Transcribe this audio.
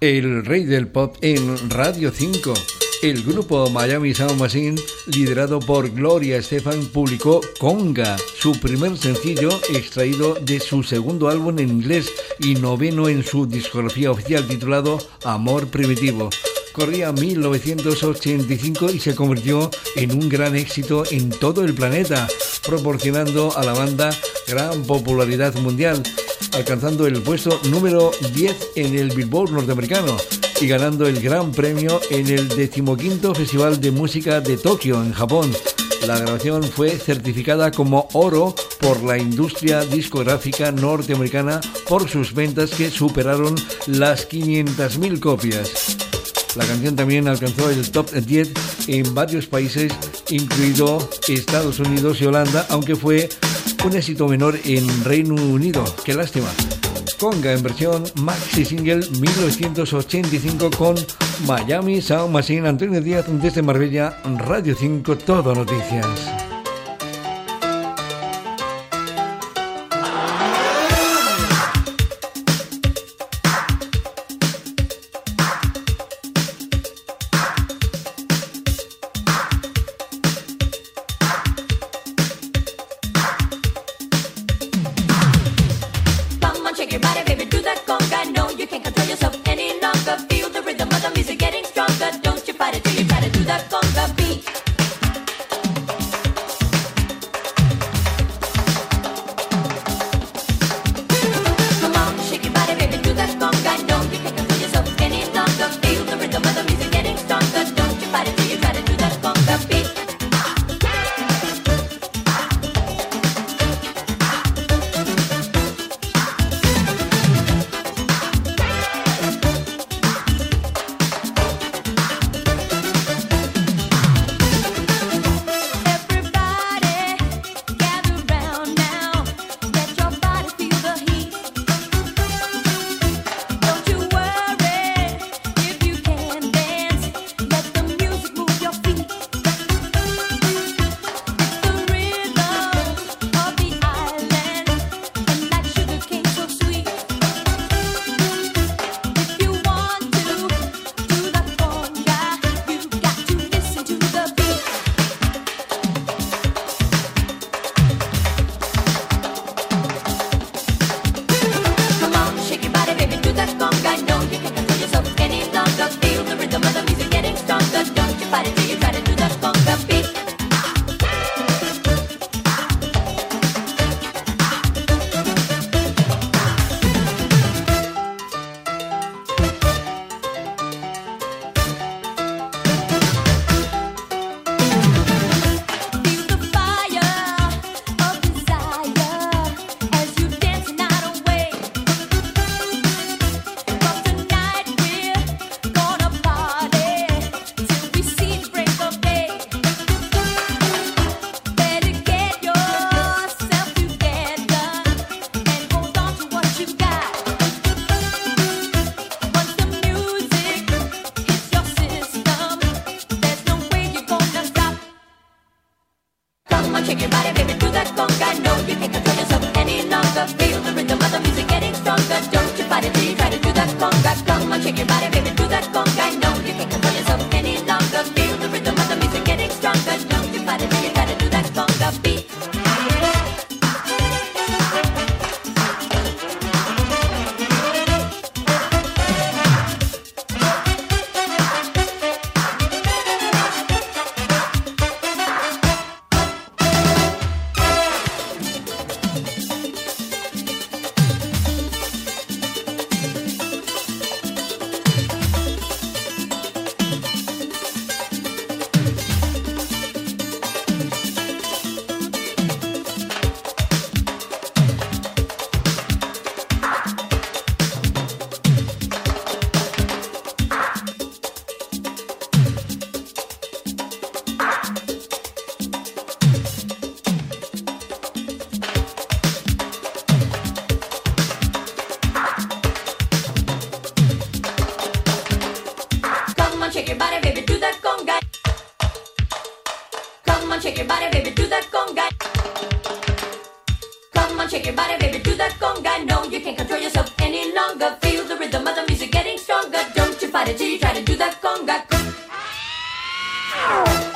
el rey del pop en Radio 5. El grupo Miami Sound Machine, liderado por Gloria Estefan, publicó Conga, su primer sencillo extraído de su segundo álbum en inglés y noveno en su discografía oficial titulado Amor Primitivo. Corría 1985 y se convirtió en un gran éxito en todo el planeta, proporcionando a la banda gran popularidad mundial alcanzando el puesto número 10 en el Billboard norteamericano y ganando el gran premio en el decimoquinto Festival de Música de Tokio, en Japón. La grabación fue certificada como oro por la industria discográfica norteamericana por sus ventas que superaron las 500.000 copias. La canción también alcanzó el top 10 en varios países, incluido Estados Unidos y Holanda, aunque fue un éxito menor en Reino Unido. Qué lástima. Conga en versión maxi single 1985 con Miami Sound Machine. Antonio Díaz desde Marbella, Radio 5, Todo Noticias. music. Shake your body, Come on, shake your body, baby, do that conga. No, you can't control yourself any longer. Feel the rhythm of the music getting stronger. Don't you fight it till you try to do that conga. Ow.